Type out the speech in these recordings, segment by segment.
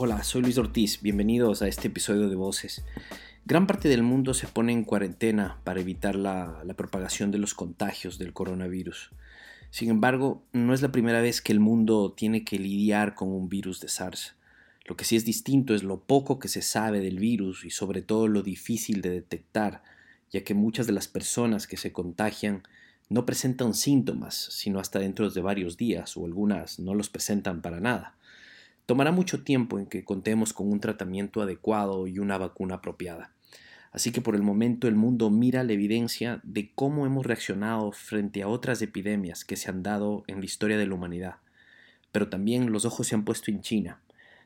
Hola, soy Luis Ortiz, bienvenidos a este episodio de Voces. Gran parte del mundo se pone en cuarentena para evitar la, propagación de los contagios del coronavirus. Sin embargo, no es la primera vez que el mundo tiene que lidiar con un virus de SARS. Lo que sí es distinto es lo poco que se sabe del virus y sobre todo lo difícil de detectar, ya que muchas de las personas que se contagian no presentan síntomas, sino hasta dentro de varios días o algunas no los presentan para nada. Tomará mucho tiempo en que contemos con un tratamiento adecuado y una vacuna apropiada. Así que por el momento el mundo mira la evidencia de cómo hemos reaccionado frente a otras epidemias que se han dado en la historia de la humanidad. Pero también los ojos se han puesto en China,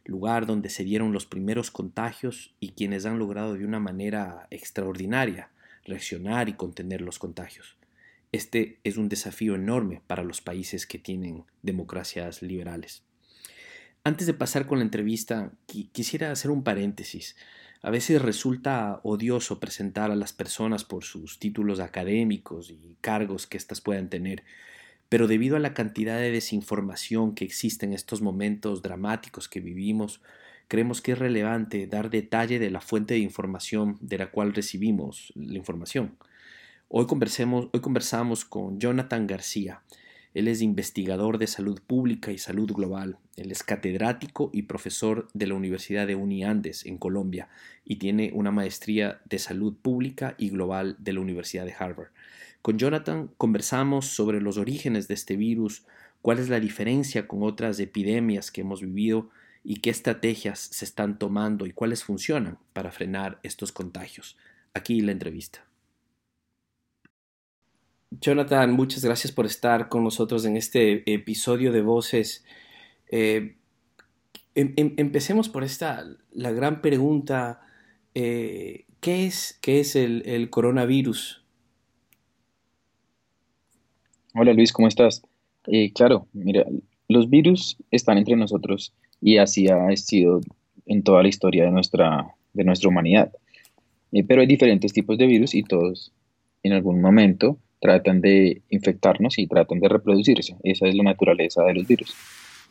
lugar donde se dieron los primeros contagios y quienes han logrado de una manera extraordinaria reaccionar y contener los contagios. Este es un desafío enorme para los países que tienen democracias liberales. Antes de pasar con la entrevista, quisiera hacer un paréntesis. A veces resulta odioso presentar a las personas por sus títulos académicos y cargos que éstas puedan tener, pero debido a la cantidad de desinformación que existe en estos momentos dramáticos que vivimos, creemos que es relevante dar detalle de la fuente de información de la cual recibimos la información. Hoy, hoy conversamos con Jonathan García, él es investigador de salud pública y salud global. Él es catedrático y profesor de la Universidad de Uniandes en Colombia y tiene una maestría de salud pública y global de la Universidad de Harvard. Con Jonathan conversamos sobre los orígenes de este virus, cuál es la diferencia con otras epidemias que hemos vivido y qué estrategias se están tomando y cuáles funcionan para frenar estos contagios. Aquí la entrevista. Jonathan, muchas gracias por estar con nosotros en este episodio de Voces. Eh, em, em, empecemos por esta, la gran pregunta, eh, ¿qué es, qué es el, coronavirus? Hola Luis, ¿cómo estás? Eh, claro, mira, los virus están entre nosotros y así ha sido en toda la historia de nuestra, de nuestra humanidad. pero hay diferentes tipos de virus y todos en algún momento tratan de infectarnos y tratan de reproducirse. Esa es la naturaleza de los virus.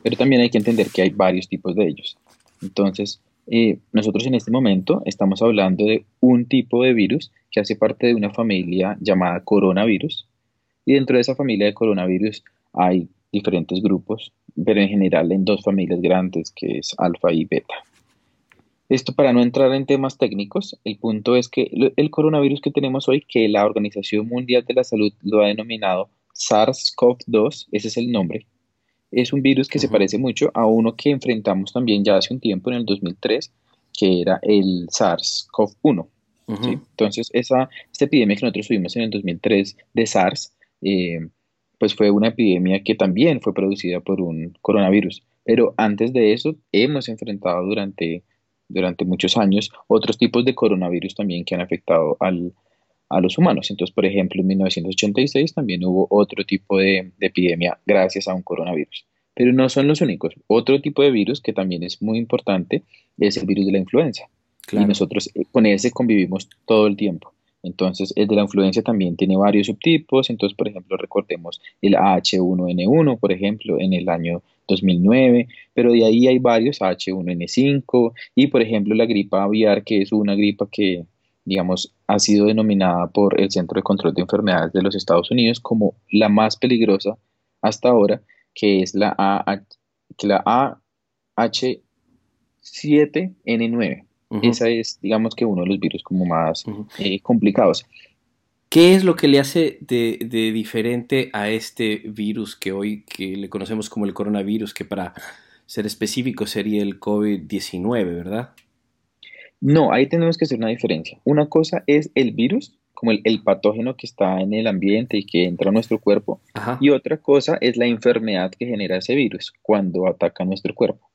Pero también hay que entender que hay varios tipos de ellos. Entonces, eh, nosotros en este momento estamos hablando de un tipo de virus que hace parte de una familia llamada coronavirus. Y dentro de esa familia de coronavirus hay diferentes grupos, pero en general en dos familias grandes, que es alfa y beta. Esto para no entrar en temas técnicos, el punto es que el coronavirus que tenemos hoy, que la Organización Mundial de la Salud lo ha denominado SARS-CoV-2, ese es el nombre, es un virus que se parece mucho a uno que enfrentamos también ya hace un tiempo, en el 2003, que era el SARS-CoV-1. Entonces, esa, esta epidemia que nosotros tuvimos en el 2003 de SARS, eh, pues fue una epidemia que también fue producida por un coronavirus. Pero antes de eso, hemos enfrentado durante durante muchos años otros tipos de coronavirus también que han afectado al, a los humanos. Entonces, por ejemplo, en 1986 también hubo otro tipo de, epidemia gracias a un coronavirus. Pero no son los únicos. Otro tipo de virus que también es muy importante es el virus de la influenza. Y nosotros eh, con ese convivimos todo el tiempo. Entonces, el de la influenza también tiene varios subtipos. Entonces, por ejemplo, recordemos el H1N1, por ejemplo, en el año 2009, pero de ahí hay varios H1N5 y, por ejemplo, la gripa aviar, que es una gripa que, digamos, ha sido denominada por el Centro de Control de Enfermedades de los Estados Unidos como la más peligrosa hasta ahora, que es la, la AH7N9. Esa es, digamos que uno de los virus como más eh, complicados. ¿Qué es lo que le hace de, diferente a este virus que hoy que le conocemos como el coronavirus, que para ser específico sería el COVID-19, ¿verdad? No, ahí tenemos que hacer una diferencia. Una cosa es el virus, como el, patógeno que está en el ambiente y que entra a nuestro cuerpo, y otra cosa es la enfermedad que genera ese virus cuando ataca nuestro cuerpo.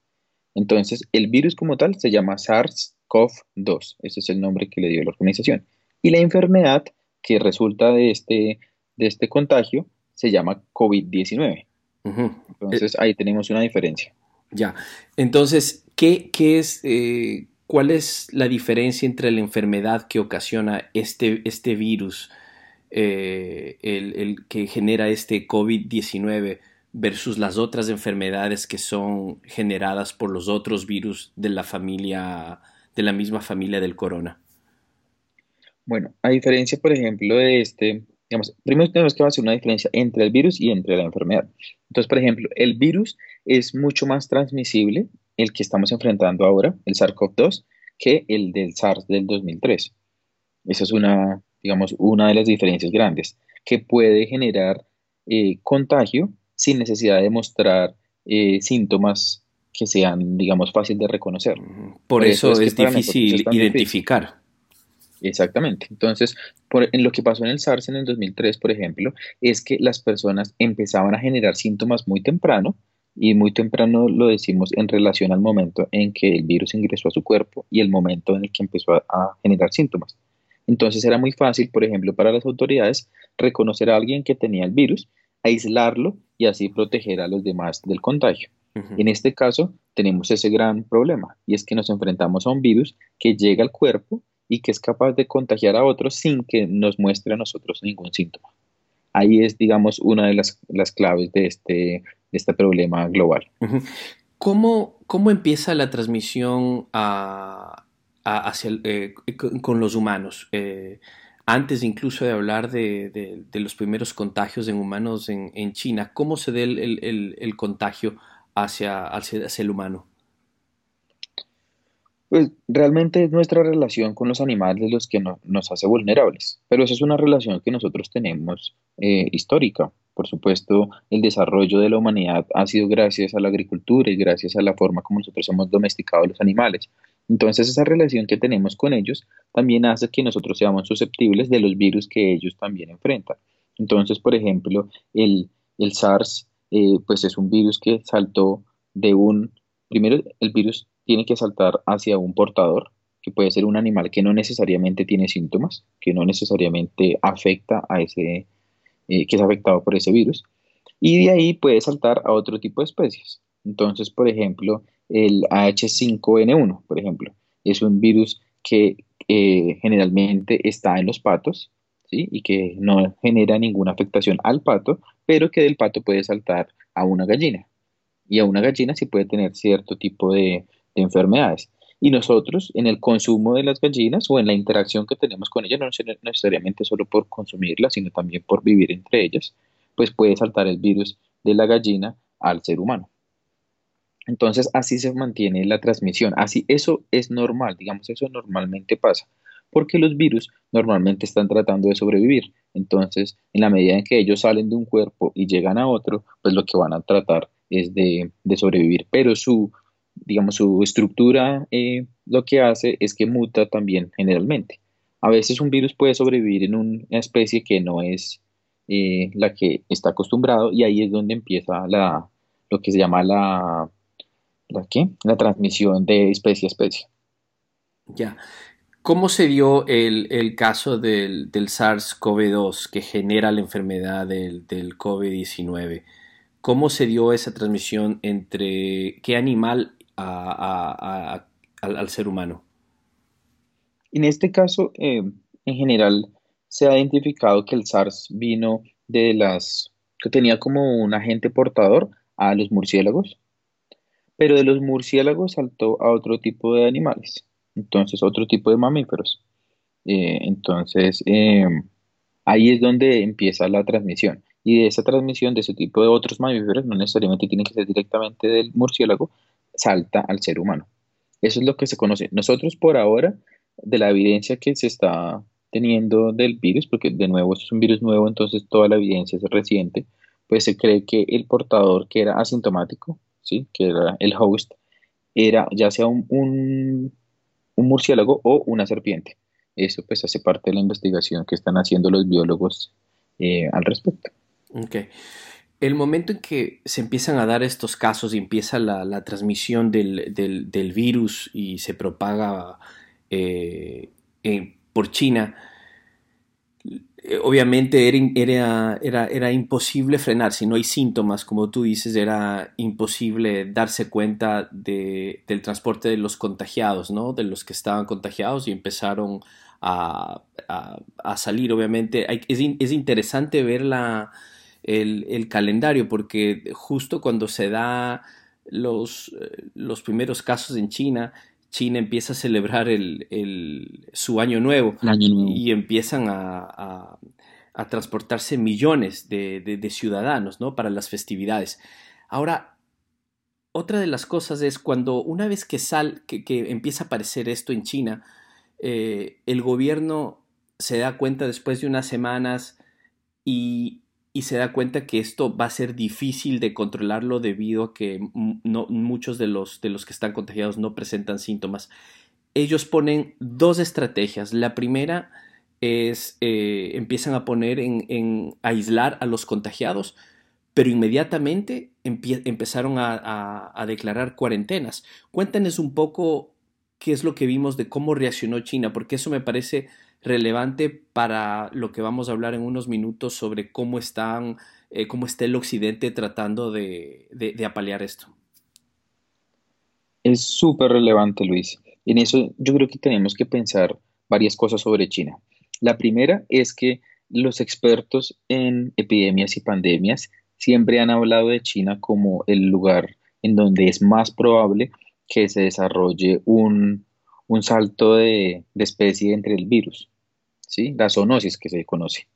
Entonces, el virus como tal se llama SARS COV-2. Ese es el nombre que le dio la organización. Y la enfermedad que resulta de este, de este contagio se llama COVID-19. Entonces eh, ahí tenemos una diferencia. Ya. Entonces, ¿qué, qué es, eh, ¿cuál es la diferencia entre la enfermedad que ocasiona este, este virus, eh, el, el, que genera este COVID-19, versus las otras enfermedades que son generadas por los otros virus de la familia, de la misma familia del corona? Bueno, a diferencia, por ejemplo, de este, digamos, primero tenemos que hacer una diferencia entre el virus y entre la enfermedad. Entonces, por ejemplo, el virus es mucho más transmisible, el que estamos enfrentando ahora, el SARS-CoV-2, que el del SARS del 2003. Esa es una, digamos, una de las diferencias grandes, que puede generar eh, contagio sin necesidad de mostrar eh, síntomas que sean, digamos, fáciles de reconocer. Por, eso, es, difícil identificar. Exactamente. Entonces, en lo que pasó en el SARS en el 2003, por ejemplo, es que las personas empezaban a generar síntomas muy temprano, y muy temprano lo decimos en relación al momento en que el virus ingresó a su cuerpo y el momento en el que empezó a, generar síntomas. Entonces era muy fácil, por ejemplo, para las autoridades reconocer a alguien que tenía el virus, aislarlo y así proteger a los demás del contagio. En este caso tenemos ese gran problema y es que nos enfrentamos a un virus que llega al cuerpo y que es capaz de contagiar a otros sin que nos muestre a nosotros ningún síntoma. Ahí es, digamos, una de las, claves de este, este problema global. ¿Cómo, ¿Cómo, empieza la transmisión hacia eh, con, los humanos? Eh, antes incluso de hablar de, los primeros contagios en humanos en, China, ¿cómo se da el, contagio hacia, hacia el humano? Pues realmente es nuestra relación con los animales los que nos hace vulnerables, pero esa es una relación que nosotros tenemos eh, histórica. Por supuesto, el desarrollo de la humanidad ha sido gracias a la agricultura y gracias a la forma como nosotros hemos domesticado los animales. Entonces, esa relación que tenemos con ellos también hace que nosotros seamos susceptibles de los virus que ellos también enfrentan. Entonces, por ejemplo, el, el SARS, eh, pues es un virus que saltó de un, primero el virus tiene que saltar hacia un portador, que puede ser un animal que no necesariamente tiene síntomas, que no necesariamente afecta a ese, eh, que es afectado por ese virus, y de ahí puede saltar a otro tipo de especies. Entonces, por ejemplo, el H5N1, por ejemplo, es un virus que eh, generalmente está en los patos, ¿sí? Y que no genera ninguna afectación al pato, pero que del pato puede saltar a una gallina. Y a una gallina sí puede tener cierto tipo de, de enfermedades. Y nosotros, en el consumo de las gallinas o en la interacción que tenemos con ellas, no necesariamente solo por consumirlas, sino también por vivir entre ellas, pues puede saltar el virus de la gallina al ser humano. Entonces, así se mantiene la transmisión. Así, eso es normal, digamos, eso normalmente pasa, porque los virus normalmente están tratando de sobrevivir. Entonces, en la medida en que ellos salen de un cuerpo y llegan a otro, pues lo que van a tratar es de, de sobrevivir. Pero su digamos, su estructura eh, lo que hace es que muta también generalmente. A veces un virus puede sobrevivir en una especie que no es eh, la que está acostumbrado y ahí es donde empieza la, lo que se llama la, la, la transmisión de especie a especie. Ya. ¿Cómo se dio el, caso del, SARS-CoV-2 que genera la enfermedad del, del COVID-19? ¿Cómo se dio esa transmisión entre qué animal al, ser humano? En este caso, eh, en general, se ha identificado que el SARS vino de las que tenía como un agente portador a los murciélagos, pero de los murciélagos saltó a otro tipo de animales, entonces otro tipo de mamíferos. Eh, entonces, eh, ahí es donde empieza la transmisión. Y de esa transmisión de ese tipo de otros mamíferos, no necesariamente tiene que ser directamente del murciélago, salta al ser humano. Eso es lo que se conoce. Nosotros por ahora, de la evidencia que se está teniendo del virus, porque de nuevo es un virus nuevo, entonces toda la evidencia es reciente, pues se cree que el portador que era asintomático, ¿sí? que era el host, era ya sea un, un, murciélago o una serpiente. Eso pues hace parte de la investigación que están haciendo los biólogos eh, al respecto. Okay el momento en que se empiezan a dar estos casos y empieza la, transmisión del, virus y se propaga eh, por China, obviamente era, era, era, imposible frenar. Si no hay síntomas, como tú dices, era imposible darse cuenta del transporte de los contagiados, ¿no? de los que estaban contagiados y empezaron a, salir. Obviamente es, es interesante ver la el, calendario, porque justo cuando se da los, los primeros casos en China, China empieza a celebrar el, su año nuevo, y empiezan a, transportarse millones de, ciudadanos ¿no? para las festividades. Ahora, otra de las cosas es cuando una vez que, sal, que, empieza a aparecer esto en China, eh, el gobierno se da cuenta después de unas semanas y, se da cuenta que esto va a ser difícil de controlarlo debido a que muchos de los, que están contagiados no presentan síntomas. Ellos ponen dos estrategias. La primera es, eh, empiezan a poner en, aislar a los contagiados, pero inmediatamente empezaron a, a, declarar cuarentenas. Cuéntanos un poco qué es lo que vimos de cómo reaccionó China, porque eso me parece relevante para lo que vamos a hablar en unos minutos sobre cómo están, eh, cómo está el occidente tratando de, de, apalear esto. Es súper relevante, Luis. En eso yo creo que tenemos que pensar varias cosas sobre China. La primera es que los expertos en epidemias y pandemias siempre han hablado de China como el lugar en donde es más probable que se desarrolle un, un salto de, de, especie entre el virus. ¿sí? La zoonosis que se conoce.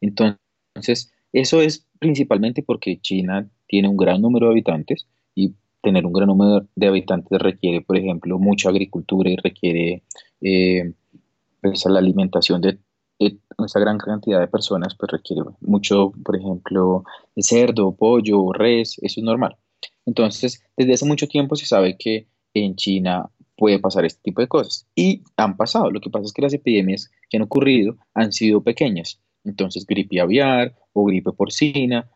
Entonces, eso es principalmente porque China tiene un gran número de habitantes y tener un gran número de habitantes requiere, por ejemplo, mucha agricultura y requiere eh, pues, la alimentación de, esa gran cantidad de personas, pues requiere mucho, por ejemplo, cerdo, pollo, res, eso es normal. Entonces, desde hace mucho tiempo se sabe que en China puede pasar este tipo de cosas. Y han pasado. Lo que pasa es que las epidemias que han ocurrido han sido pequeñas. Entonces, gripe aviar o gripe porcina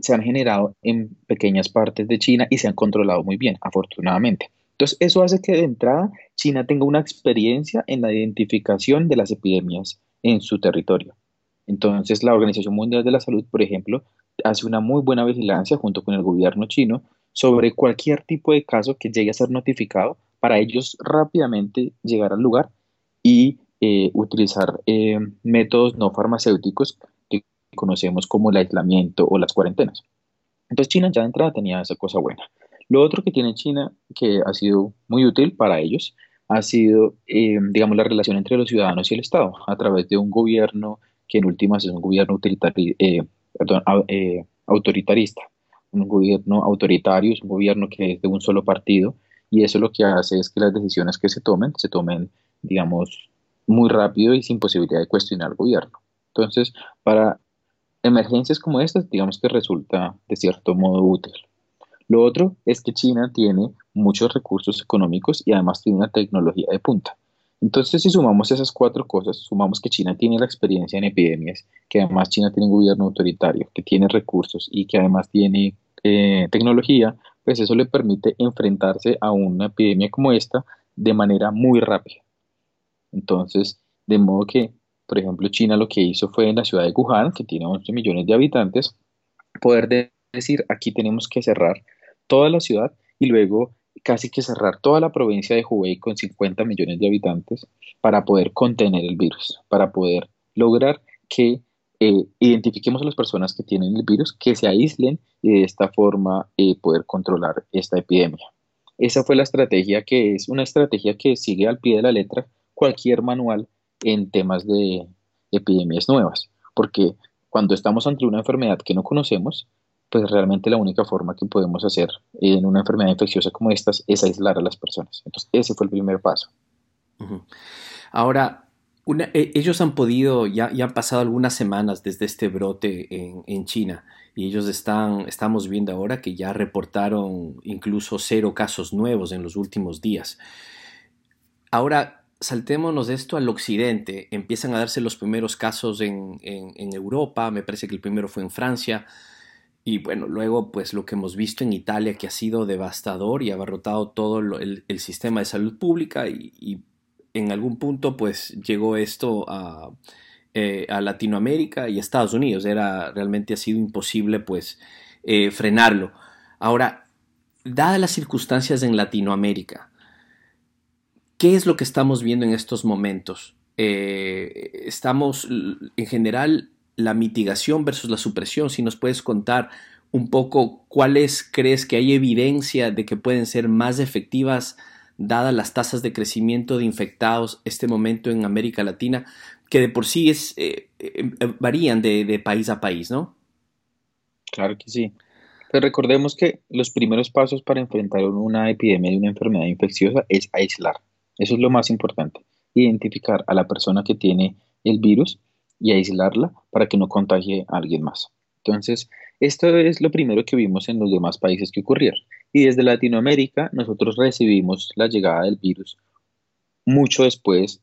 se han generado en pequeñas partes de China y se han controlado muy bien, afortunadamente. Entonces, eso hace que de entrada China tenga una experiencia en la identificación de las epidemias en su territorio. Entonces, la Organización Mundial de la Salud, por ejemplo, hace una muy buena vigilancia junto con el gobierno chino sobre cualquier tipo de caso que llegue a ser notificado para ellos rápidamente llegar al lugar y eh, utilizar eh, métodos no farmacéuticos que conocemos como el aislamiento o las cuarentenas. Entonces China ya de entrada tenía esa cosa buena. Lo otro que tiene China que ha sido muy útil para ellos ha sido, eh, digamos, la relación entre los ciudadanos y el Estado a través de un gobierno que en últimas es un gobierno autoritarista. Un gobierno autoritario es un gobierno que es de un solo partido y eso lo que hace es que las decisiones que se tomen, se tomen, digamos, muy rápido y sin posibilidad de cuestionar al gobierno. Entonces, para emergencias como estas, digamos que resulta de cierto modo útil. Lo otro es que China tiene muchos recursos económicos y además tiene una tecnología de punta. Entonces, si sumamos esas cuatro cosas, sumamos que China tiene la experiencia en epidemias, que además China tiene un gobierno autoritario, que tiene recursos y que además tiene eh, tecnología, pues eso le permite enfrentarse a una epidemia como esta de manera muy rápida. Entonces, de modo que, por ejemplo, China lo que hizo fue en la ciudad de Wuhan, que tiene 11 millones de habitantes, poder decir, aquí tenemos que cerrar toda la ciudad y luego casi que cerrar toda la provincia de Hubei con 50 millones de habitantes para poder contener el virus, para poder lograr que eh, identifiquemos a las personas que tienen el virus, que se aíslen y de esta forma eh, poder controlar esta epidemia. Esa fue la estrategia que es una estrategia que sigue al pie de la letra cualquier manual en temas de epidemias nuevas, porque cuando estamos ante una enfermedad que no conocemos, pues realmente la única forma que podemos hacer en una enfermedad infecciosa como esta es aislar a las personas. Entonces, ese fue el primer paso. Ahora, e, ellos han podido, ya, ya, han pasado algunas semanas desde este brote en, China y ellos están, estamos viendo ahora que ya reportaron incluso cero casos nuevos en los últimos días. Ahora, saltémonos de esto al occidente. Empiezan a darse los primeros casos en, Europa, me parece que el primero fue en Francia. Y bueno, luego pues lo que hemos visto en Italia que ha sido devastador y ha abarrotado todo el, sistema de salud pública y en algún punto pues llegó esto eh, a, Latinoamérica y Estados Unidos. Era, realmente ha sido imposible pues eh, frenarlo. Ahora, dadas las circunstancias en Latinoamérica, ¿qué es lo que estamos viendo en estos momentos? Eh, estamos, en general, la mitigación versus la supresión, si nos puedes contar un poco cuáles crees que hay evidencia de que pueden ser más efectivas dadas las tasas de crecimiento de infectados este momento en América Latina, que de por sí es, eh, eh, varían de, país a país, ¿no? Claro que sí. Pues recordemos que los primeros pasos para enfrentar una epidemia de una enfermedad infecciosa es aislar. Eso es lo más importante. Identificar a la persona que tiene el virus y aislarla para que no contagie a alguien más. Entonces, esto es lo primero que vimos en los demás países que ocurrieron. Y desde Latinoamérica nosotros recibimos la llegada del virus mucho después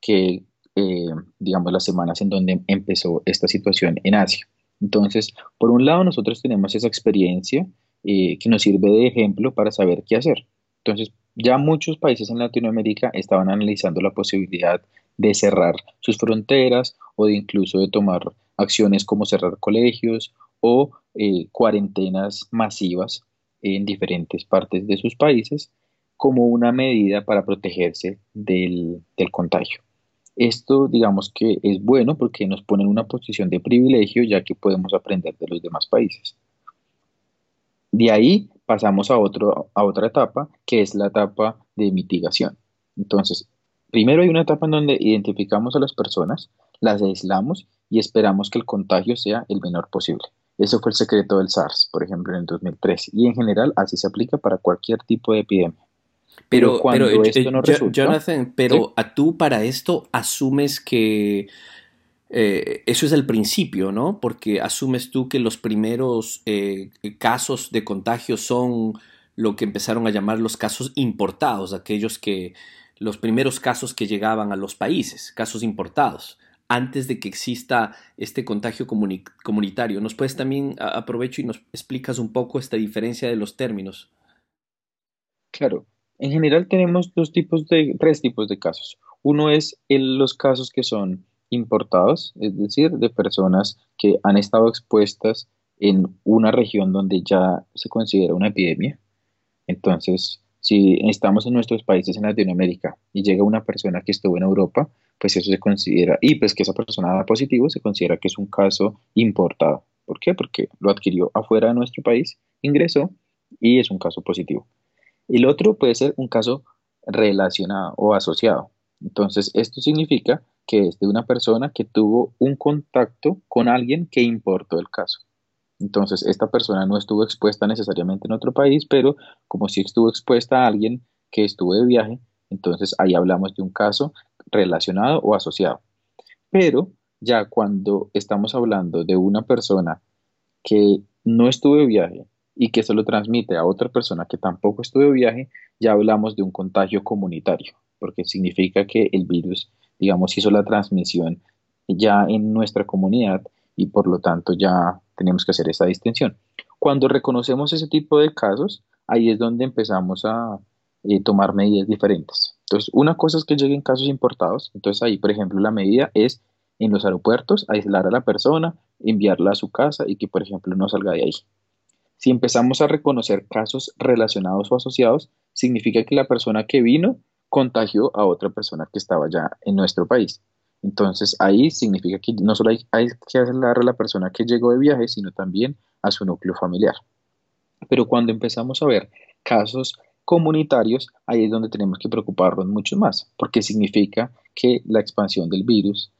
que, eh, digamos, las semanas en donde empezó esta situación en Asia. Entonces, por un lado, nosotros tenemos esa experiencia eh, que nos sirve de ejemplo para saber qué hacer. Entonces, ya muchos países en Latinoamérica estaban analizando la posibilidad de cerrar sus fronteras o de incluso de tomar acciones como cerrar colegios o eh, cuarentenas masivas en diferentes partes de sus países como una medida para protegerse del, del, contagio. Esto digamos que es bueno porque nos pone en una posición de privilegio ya que podemos aprender de los demás países. De ahí pasamos a, otro, a otra etapa que es la etapa de mitigación. Entonces, primero hay una etapa en donde identificamos a las personas, las aislamos y esperamos que el contagio sea el menor posible. Eso fue el secreto del SARS, por ejemplo, en el 2003. Y en general así se aplica para cualquier tipo de epidemia. Pero, cuando eh, esto no resulta, Jonathan, pero a tú para esto asumes que eh, eso es el principio, ¿no? Porque asumes tú que los primeros eh, casos de contagio son lo que empezaron a llamar los casos importados, aquellos que los primeros casos que llegaban a los países, casos importados antes de que exista este contagio comunitario. ¿Nos puedes también, aprovecho y nos explicas un poco esta diferencia de los términos? Claro, en general tenemos dos tipos de, tres tipos de casos. Uno es los casos que son importados, es decir, de personas que han estado expuestas en una región donde ya se considera una epidemia. Entonces, si estamos en nuestros países en Latinoamérica y llega una persona que estuvo en Europa, pues eso se considera, y pues que esa persona da positivo, se considera que es un caso importado. ¿Por qué? Porque lo adquirió afuera de nuestro país, ingresó y es un caso positivo. El otro puede ser un caso relacionado o asociado. Entonces, esto significa que es de una persona que tuvo un contacto con alguien que importó el caso. Entonces, esta persona no estuvo expuesta necesariamente en otro país, pero como si estuvo expuesta a alguien que estuvo de viaje, entonces ahí hablamos de un caso relacionado o asociado. Pero ya cuando estamos hablando de una persona que no estuvo de viaje y que se lo transmite a otra persona que tampoco estuvo de viaje, ya hablamos de un contagio comunitario, porque significa que el virus, digamos, hizo la transmisión ya en nuestra comunidad y por lo tanto ya tenemos que hacer esa distinción. Cuando reconocemos ese tipo de casos, ahí es donde empezamos a eh, tomar medidas diferentes. Entonces, una cosa es que lleguen casos importados, entonces ahí, por ejemplo, la medida es en los aeropuertos aislar a la persona, enviarla a su casa y que, por ejemplo, no salga de ahí. Si empezamos a reconocer casos relacionados o asociados, significa que la persona que vino contagió a otra persona que estaba ya en nuestro país. Entonces ahí significa que no solo hay, que aislar a la persona que llegó de viaje, sino también a su núcleo familiar. Pero cuando empezamos a ver casos comunitarios, ahí es donde tenemos que preocuparnos mucho más, porque significa que la expansión del virus,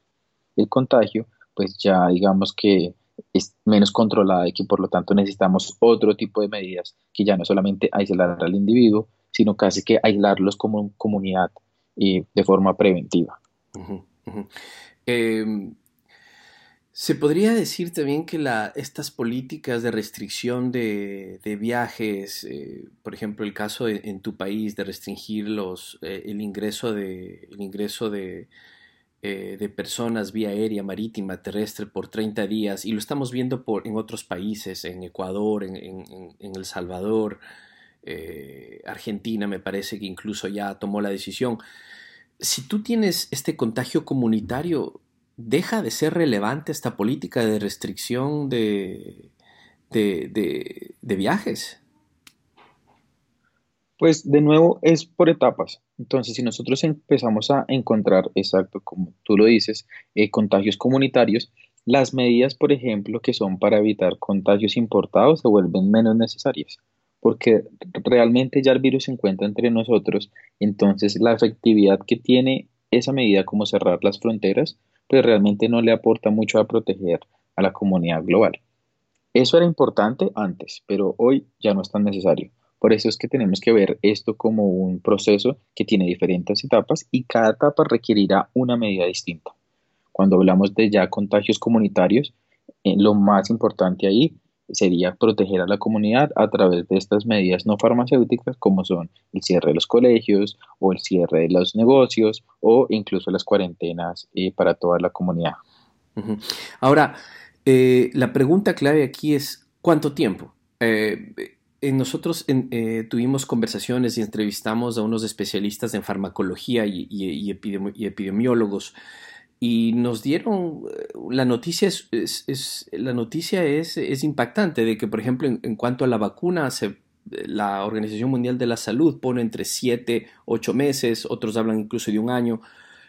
el contagio, pues ya digamos que es menos controlada y que por lo tanto necesitamos otro tipo de medidas que ya no solamente aislar al individuo, sino casi que aislarlos como comunidad y de forma preventiva. Em, se podría decir también que estas políticas de restricción de, viajes, eh, por ejemplo, el caso en tu país de restringir los, eh, el ingreso eh, de personas vía aérea, marítima, terrestre por 30 días, y lo estamos viendo en otros países, en Ecuador, en El Salvador, Argentina me parece que incluso ya tomó la decisión si tú tienes este contagio comunitario, deja de ser relevante esta política de restricción de, de, viajes. Pues de nuevo es por etapas. Entonces, si nosotros empezamos a encontrar, exacto, como tú lo dices, eh, contagios comunitarios, las medidas, por ejemplo, que son para evitar contagios importados se vuelven menos necesarias, porque realmente ya el virus se encuentra entre nosotros, entonces la efectividad que tiene esa medida como cerrar las fronteras, pues realmente no le aporta mucho a proteger a la comunidad global. Eso era importante antes, pero hoy ya no es tan necesario. Por eso es que tenemos que ver esto como un proceso que tiene diferentes etapas y cada etapa requerirá una medida distinta. Cuando hablamos de ya contagios comunitarios, eh, lo más importante ahí sería proteger a la comunidad a través de estas medidas no farmacéuticas como son el cierre de los colegios o el cierre de los negocios o incluso las cuarentenas eh, para toda la comunidad. Ahora, eh, la pregunta clave aquí es ¿cuánto tiempo? nosotros tuvimos conversaciones y entrevistamos a unos especialistas en farmacología y epidemiólogos y nos dieron, eh, la noticia es, la noticia es, es, impactante de que, por ejemplo, en, cuanto a la vacuna, la Organización Mundial de la Salud pone entre 7, 8 meses, otros hablan incluso de un año.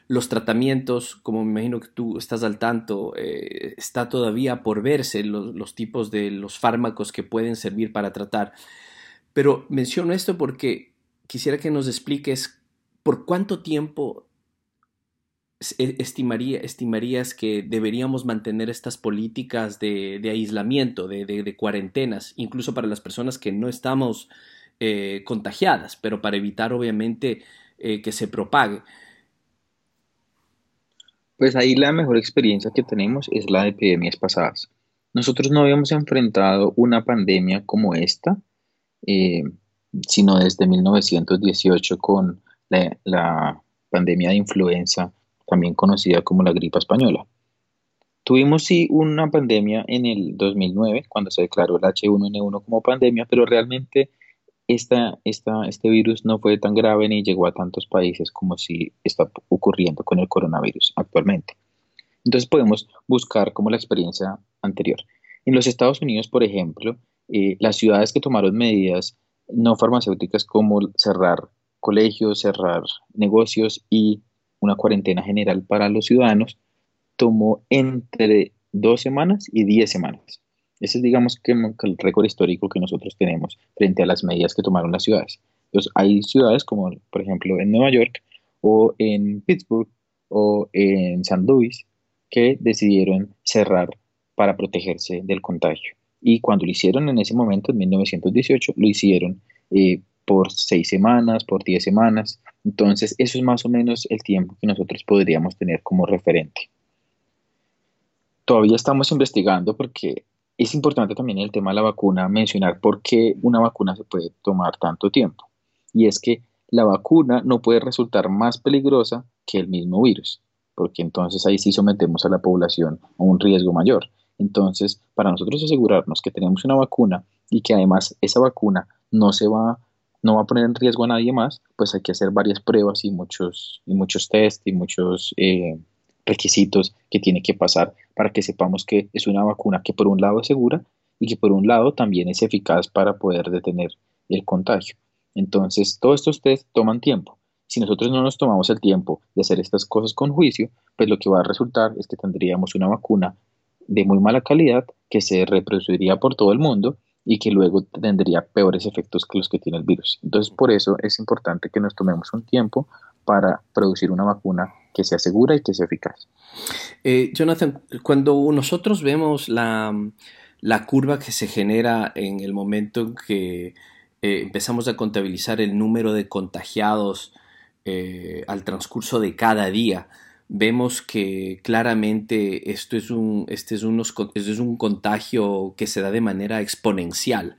Los tratamientos, como me imagino que tú estás al tanto, eh, está todavía por verse los, tipos de los fármacos que pueden servir para tratar. Pero menciono esto porque quisiera que nos expliques por cuánto tiempo estimaría, estimarías que deberíamos mantener estas políticas de, aislamiento, de, cuarentenas, incluso para las personas que no estamos eh, contagiadas, pero para evitar obviamente eh, que se propague? Pues ahí la mejor experiencia que tenemos es la de epidemias pasadas. Nosotros no habíamos enfrentado una pandemia como esta, eh, sino desde 1918 con la pandemia de influenza también conocida como la gripa española. Tuvimos sí una pandemia en el 2009, cuando se declaró el H1N1 como pandemia, pero realmente esta, este virus no fue tan grave ni llegó a tantos países como si está ocurriendo con el coronavirus actualmente. Entonces podemos buscar como la experiencia anterior. En los Estados Unidos, por ejemplo, eh, las ciudades que tomaron medidas no farmacéuticas como cerrar colegios, cerrar negocios y una cuarentena general para los ciudadanos tomó entre dos semanas y diez semanas. Ese es, digamos, que el récord histórico que nosotros tenemos frente a las medidas que tomaron las ciudades. Entonces, hay ciudades como, por ejemplo, en Nueva York o en Pittsburgh o en San Luis que decidieron cerrar para protegerse del contagio. Y cuando lo hicieron en ese momento, en 1918, lo hicieron eh, por seis semanas, por diez semanas. Entonces, eso es más o menos el tiempo que nosotros podríamos tener como referente. Todavía estamos investigando porque es importante también el tema de la vacuna mencionar por qué una vacuna se puede tomar tanto tiempo. Y es que la vacuna no puede resultar más peligrosa que el mismo virus, porque entonces ahí sí sometemos a la población a un riesgo mayor. Entonces, para nosotros asegurarnos que tenemos una vacuna y que además esa vacuna no se va no va a poner en riesgo a nadie más, pues hay que hacer varias pruebas y muchos, y muchos test y muchos eh, requisitos que tiene que pasar para que sepamos que es una vacuna que por un lado es segura y que por un lado también es eficaz para poder detener el contagio. Entonces, todos estos test toman tiempo. Si nosotros no nos tomamos el tiempo de hacer estas cosas con juicio, pues lo que va a resultar es que tendríamos una vacuna de muy mala calidad que se reproduciría por todo el mundo y que luego tendría peores efectos que los que tiene el virus. Entonces, por eso es importante que nos tomemos un tiempo para producir una vacuna que sea segura y que sea eficaz. Eh, Jonathan, cuando nosotros vemos la, curva que se genera en el momento en que eh, empezamos a contabilizar el número de contagiados eh, al transcurso de cada día, vemos que claramente esto es un, este es, es un contagio que se da de manera exponencial.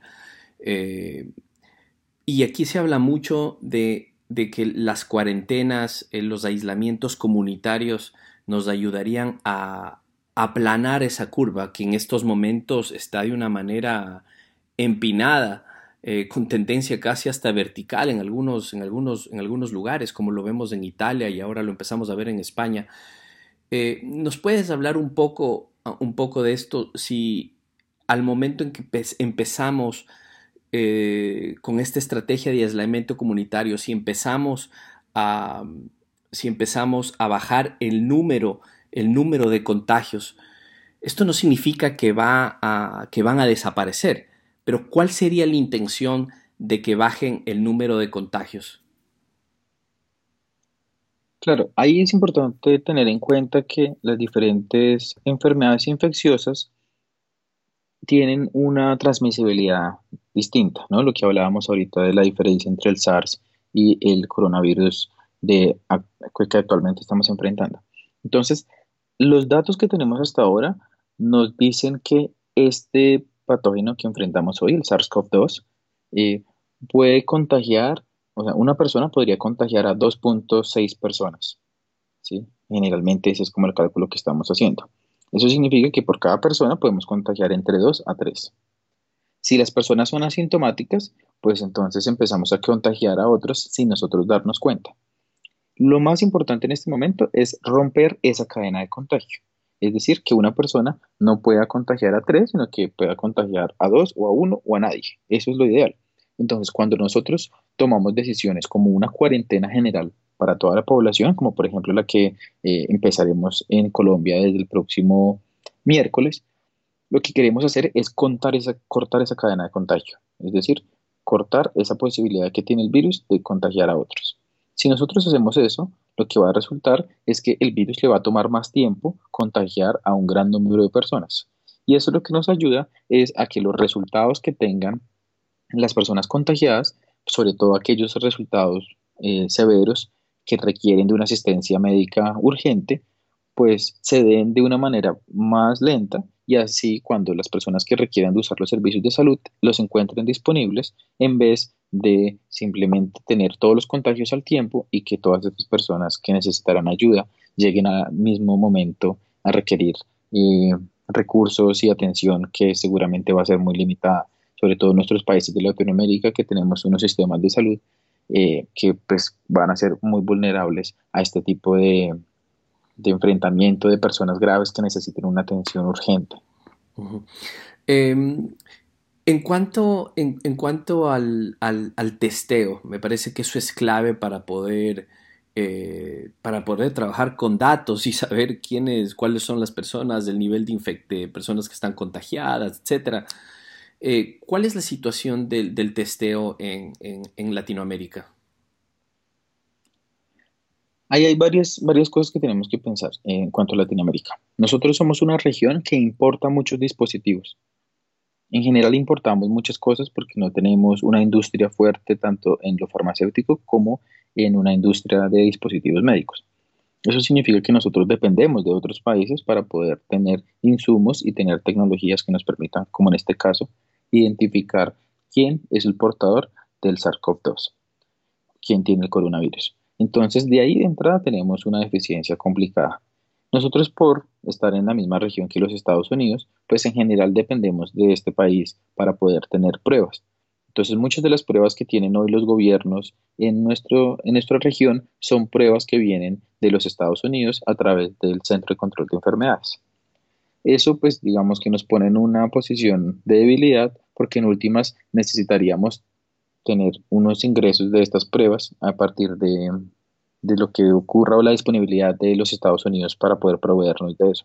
Eh, y aquí se habla mucho de, que las cuarentenas, eh, los aislamientos comunitarios nos ayudarían a aplanar esa curva que en estos momentos está de una manera empinada eh, con tendencia casi hasta vertical en algunos, en, algunos, en algunos lugares, como lo vemos en Italia y ahora lo empezamos a ver en España. Eh, ¿Nos puedes hablar un poco, un poco de esto? Si al momento en que empezamos eh, con esta estrategia de aislamiento comunitario, si empezamos a, si empezamos a bajar el número, el número de contagios, Esto no significa que, va que van a desaparecer, pero ¿cuál sería la intención de que bajen el número de contagios? Claro, ahí es importante tener en cuenta que las diferentes enfermedades infecciosas tienen una transmisibilidad distinta, ¿no? Lo que hablábamos ahorita de la diferencia entre el SARS y el coronavirus de, que actualmente estamos enfrentando. Entonces, los datos que tenemos hasta ahora nos dicen que este patógeno que enfrentamos hoy, el SARS-CoV-2, eh, puede contagiar, o sea, una persona podría contagiar a 2.6 personas. ¿sí? Generalmente ese es como el cálculo que estamos haciendo. Eso significa que por cada persona podemos contagiar entre 2 a 3. Si las personas son asintomáticas, pues entonces empezamos a contagiar a otros sin nosotros darnos cuenta. Lo más importante en este momento es romper esa cadena de contagio. Es decir, que una persona no pueda contagiar a tres, sino que pueda contagiar a dos o a uno o a nadie. Eso es lo ideal. Entonces, cuando nosotros tomamos decisiones como una cuarentena general para toda la población, como por ejemplo la que eh, empezaremos en Colombia desde el próximo miércoles, lo que queremos hacer es cortar esa, cortar esa cadena de contagio, es decir, cortar esa posibilidad que tiene el virus de contagiar a otros. Si nosotros hacemos eso, lo que va a resultar es que el virus le va a tomar más tiempo contagiar a un gran número de personas. Y eso lo que nos ayuda es a que los resultados que tengan las personas contagiadas, sobre todo aquellos resultados eh, severos que requieren de una asistencia médica urgente, pues se den de una manera más lenta y así cuando las personas que requieran de usar los servicios de salud los encuentren disponibles en vez de simplemente tener todos los contagios al tiempo y que todas esas personas que necesitarán ayuda lleguen al mismo momento a requerir eh, recursos y atención que seguramente va a ser muy limitada, sobre todo en nuestros países de Latinoamérica que tenemos unos sistemas de salud eh, que pues van a ser muy vulnerables a este tipo de, de enfrentamiento de personas graves que necesiten una atención urgente. Em, en cuanto, en, cuanto al, testeo, me parece que eso es clave para poder, eh, para poder trabajar con datos y saber quiénes, cuáles son las personas, del nivel de, de personas que están contagiadas, etc. Eh, ¿Cuál es la situación del, testeo en, en Latinoamérica? Ahí hay varias, varias cosas que tenemos que pensar en cuanto a Latinoamérica. Nosotros somos una región que importa muchos dispositivos. En general importamos muchas cosas porque no tenemos una industria fuerte tanto en lo farmacéutico como en una industria de dispositivos médicos. Eso significa que nosotros dependemos de otros países para poder tener insumos y tener tecnologías que nos permitan, como en este caso, identificar quién es el portador del SARS-CoV-2, quién tiene el coronavirus. Entonces, de ahí de entrada tenemos una deficiencia complicada. Nosotros por estar en la misma región que los Estados Unidos, pues en general dependemos de este país para poder tener pruebas. Entonces, muchas de las pruebas que tienen hoy los gobiernos en, nuestro, en nuestra región son pruebas que vienen de los Estados Unidos a través del Centro de Control de Enfermedades. Eso, pues, digamos que nos pone en una posición de debilidad porque en últimas necesitaríamos tener unos ingresos de estas pruebas a partir de, lo que ocurra o la disponibilidad de los Estados Unidos para poder proveernos de eso.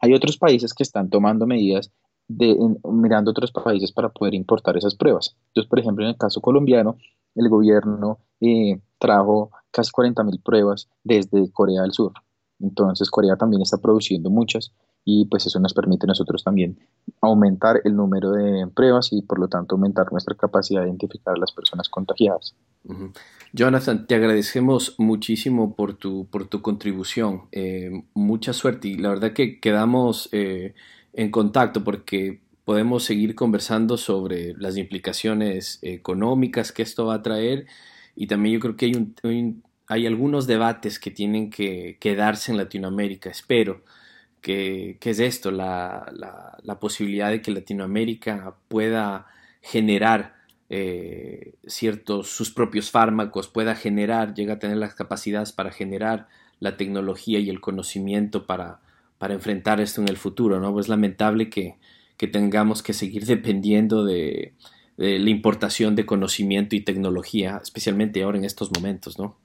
Hay otros países que están tomando medidas de, mirando otros países para poder importar esas pruebas. Entonces, por ejemplo, en el caso colombiano, el gobierno eh, trajo casi 40.000 pruebas desde Corea del Sur. Entonces, Corea también está produciendo muchas y pues eso nos permite a nosotros también aumentar el número de pruebas y por lo tanto aumentar nuestra capacidad de identificar a las personas contagiadas. Jonathan, te agradecemos muchísimo por tu, por tu contribución. Eh, mucha suerte y la verdad que quedamos eh, en contacto porque podemos seguir conversando sobre las implicaciones económicas que esto va a traer y también yo creo que hay, un, hay algunos debates que tienen que quedarse en Latinoamérica, espero que, es esto, la, posibilidad de que Latinoamérica pueda generar eh, ciertos, sus propios fármacos, pueda generar, llega a tener las capacidades para generar la tecnología y el conocimiento para, para enfrentar esto en el futuro, ¿no? Es lamentable que, tengamos que seguir dependiendo de, de, la importación de conocimiento y tecnología, especialmente ahora en estos momentos, ¿no?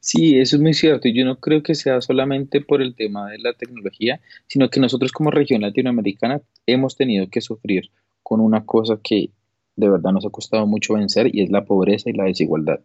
Sí, eso es muy cierto. Yo no creo que sea solamente por el tema de la tecnología, sino que nosotros como región latinoamericana hemos tenido que sufrir con una cosa que de verdad nos ha costado mucho vencer y es la pobreza y la desigualdad.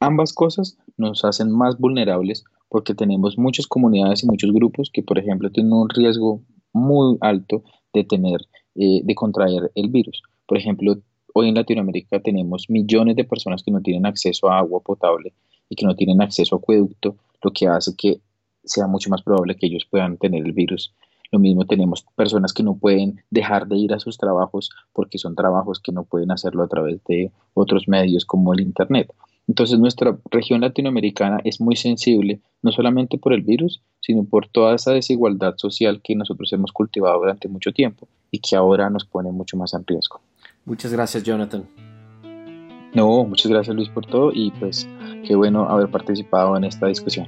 Ambas cosas nos hacen más vulnerables porque tenemos muchas comunidades y muchos grupos que, por ejemplo, tienen un riesgo muy alto de tener, eh, de contraer el virus. Por ejemplo, hoy en Latinoamérica tenemos millones de personas que no tienen acceso a agua potable y que no tienen acceso a acueducto, lo que hace que sea mucho más probable que ellos puedan tener el virus. Lo mismo tenemos personas que no pueden dejar de ir a sus trabajos porque son trabajos que no pueden hacerlo a través de otros medios como el Internet. Entonces nuestra región latinoamericana es muy sensible, no solamente por el virus, sino por toda esa desigualdad social que nosotros hemos cultivado durante mucho tiempo y que ahora nos pone mucho más en riesgo. Muchas gracias, Jonathan. No, muchas gracias Luis por todo y pues qué bueno haber participado en esta discusión.